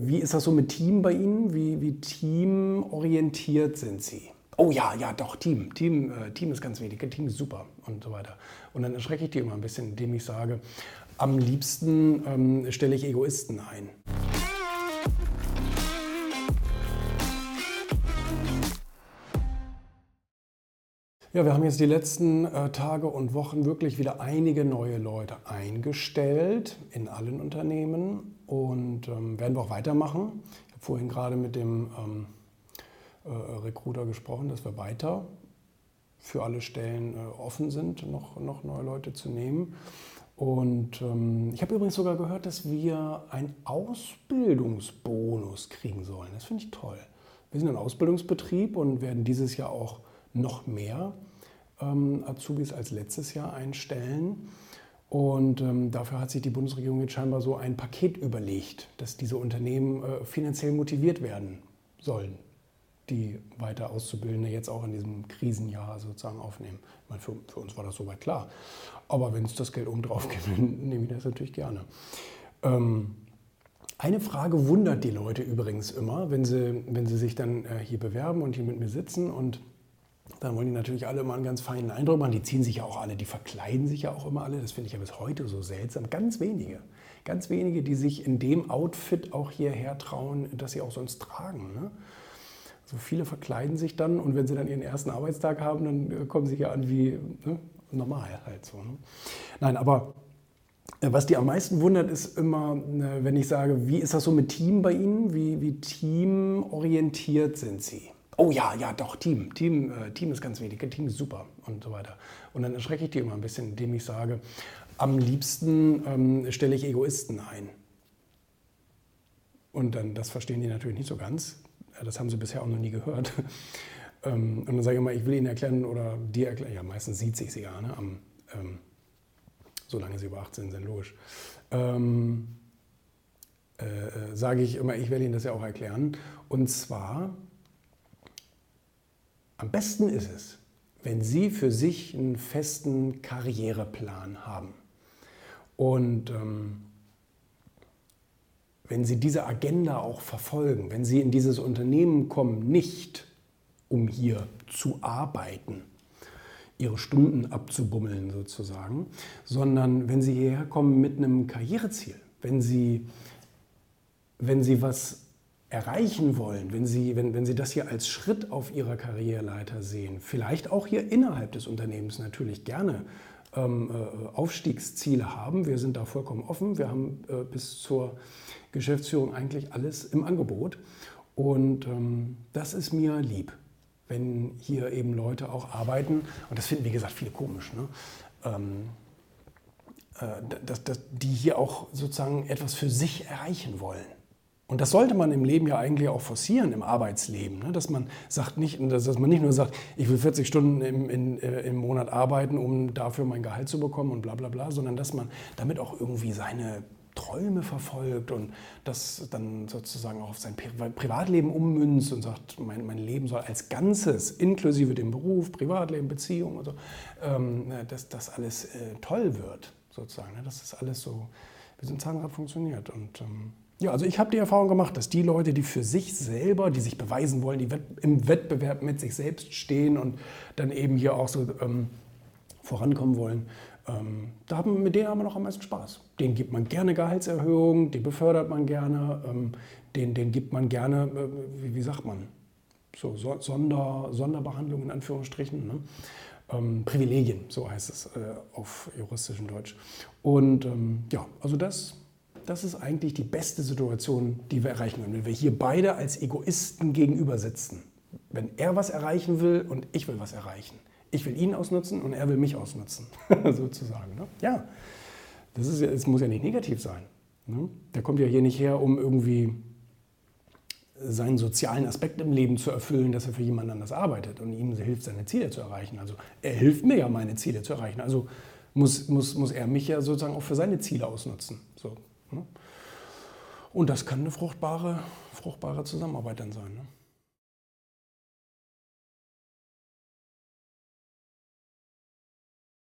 Wie ist das so mit Team bei Ihnen? Wie, wie teamorientiert sind Sie? Oh ja, ja, doch, Team. Team, äh, Team ist ganz wichtig. Team ist super und so weiter. Und dann erschrecke ich die immer ein bisschen, indem ich sage, am liebsten ähm, stelle ich Egoisten ein. Ja, wir haben jetzt die letzten äh, Tage und Wochen wirklich wieder einige neue Leute eingestellt in allen Unternehmen und ähm, werden wir auch weitermachen. Ich habe vorhin gerade mit dem ähm, äh, Recruiter gesprochen, dass wir weiter für alle Stellen äh, offen sind, noch, noch neue Leute zu nehmen. Und ähm, ich habe übrigens sogar gehört, dass wir einen Ausbildungsbonus kriegen sollen. Das finde ich toll. Wir sind ein Ausbildungsbetrieb und werden dieses Jahr auch noch mehr ähm, Azubis als letztes Jahr einstellen. Und ähm, dafür hat sich die Bundesregierung jetzt scheinbar so ein Paket überlegt, dass diese Unternehmen äh, finanziell motiviert werden sollen, die weiter Auszubildende jetzt auch in diesem Krisenjahr sozusagen aufnehmen. Meine, für, für uns war das soweit klar. Aber wenn es das Geld oben drauf gibt, dann nehme ich das natürlich gerne. Ähm, eine Frage wundert die Leute übrigens immer, wenn sie, wenn sie sich dann äh, hier bewerben und hier mit mir sitzen und dann wollen die natürlich alle mal einen ganz feinen Eindruck machen. Die ziehen sich ja auch alle, die verkleiden sich ja auch immer alle. Das finde ich ja bis heute so seltsam. Ganz wenige. Ganz wenige, die sich in dem Outfit auch hierher trauen, das sie auch sonst tragen. Ne? Also viele verkleiden sich dann und wenn sie dann ihren ersten Arbeitstag haben, dann äh, kommen sie ja an wie ne? normal halt so. Ne? Nein, aber äh, was die am meisten wundert, ist immer, äh, wenn ich sage, wie ist das so mit Team bei Ihnen? Wie, wie teamorientiert sind Sie? Oh ja, ja, doch, Team. Team, äh, Team ist ganz wichtig, Team ist super und so weiter. Und dann erschrecke ich die immer ein bisschen, indem ich sage, am liebsten ähm, stelle ich Egoisten ein. Und dann, das verstehen die natürlich nicht so ganz. Das haben sie bisher auch noch nie gehört. ähm, und dann sage ich immer, ich will ihnen erklären oder dir erklären, ja, meistens sieht sich sie ja, ne, am, ähm, solange sie über 18 sind, logisch. Ähm, äh, äh, sage ich immer, ich werde Ihnen das ja auch erklären. Und zwar am besten ist es, wenn Sie für sich einen festen Karriereplan haben. Und ähm, wenn Sie diese Agenda auch verfolgen, wenn Sie in dieses Unternehmen kommen, nicht um hier zu arbeiten, Ihre Stunden abzubummeln sozusagen, sondern wenn Sie hierher kommen mit einem Karriereziel, wenn Sie, wenn Sie was erreichen wollen, wenn Sie, wenn, wenn Sie das hier als Schritt auf Ihrer Karriereleiter sehen, vielleicht auch hier innerhalb des Unternehmens natürlich gerne ähm, äh, Aufstiegsziele haben. Wir sind da vollkommen offen. Wir haben äh, bis zur Geschäftsführung eigentlich alles im Angebot. Und ähm, das ist mir lieb, wenn hier eben Leute auch arbeiten. Und das finden, wie gesagt, viele komisch. Ne? Ähm, äh, dass, dass die hier auch sozusagen etwas für sich erreichen wollen. Und das sollte man im Leben ja eigentlich auch forcieren, im Arbeitsleben. Ne? Dass, man sagt nicht, dass man nicht nur sagt, ich will 40 Stunden im, in, äh, im Monat arbeiten, um dafür mein Gehalt zu bekommen und bla bla bla, sondern dass man damit auch irgendwie seine Träume verfolgt und das dann sozusagen auch auf sein Privatleben ummünzt und sagt, mein, mein Leben soll als Ganzes, inklusive dem Beruf, Privatleben, Beziehung und so, ähm, dass das alles äh, toll wird, sozusagen. Ne? Dass das alles so wie so ein Zahnrad funktioniert. Und ähm, ja, also ich habe die Erfahrung gemacht, dass die Leute, die für sich selber, die sich beweisen wollen, die im Wettbewerb mit sich selbst stehen und dann eben hier auch so ähm, vorankommen wollen, ähm, da haben, mit denen haben wir noch am meisten Spaß. Denen gibt man gerne Gehaltserhöhungen, die befördert man gerne, ähm, denen, denen gibt man gerne, äh, wie, wie, sagt man, so, so Sonder, Sonderbehandlung in Anführungsstrichen. Ne? Ähm, Privilegien, so heißt es äh, auf juristischem Deutsch. Und ähm, ja, also das das ist eigentlich die beste Situation, die wir erreichen können, wenn wir hier beide als Egoisten gegenüber sitzen. Wenn er was erreichen will und ich will was erreichen. Ich will ihn ausnutzen und er will mich ausnutzen, sozusagen. Ne? Ja, das, ist, das muss ja nicht negativ sein. Ne? Der kommt ja hier nicht her, um irgendwie seinen sozialen Aspekt im Leben zu erfüllen, dass er für jemand anders arbeitet und ihm hilft, seine Ziele zu erreichen. Also er hilft mir ja, meine Ziele zu erreichen. Also muss, muss, muss er mich ja sozusagen auch für seine Ziele ausnutzen. So? Und das kann eine fruchtbare, fruchtbare Zusammenarbeit dann sein. Ne?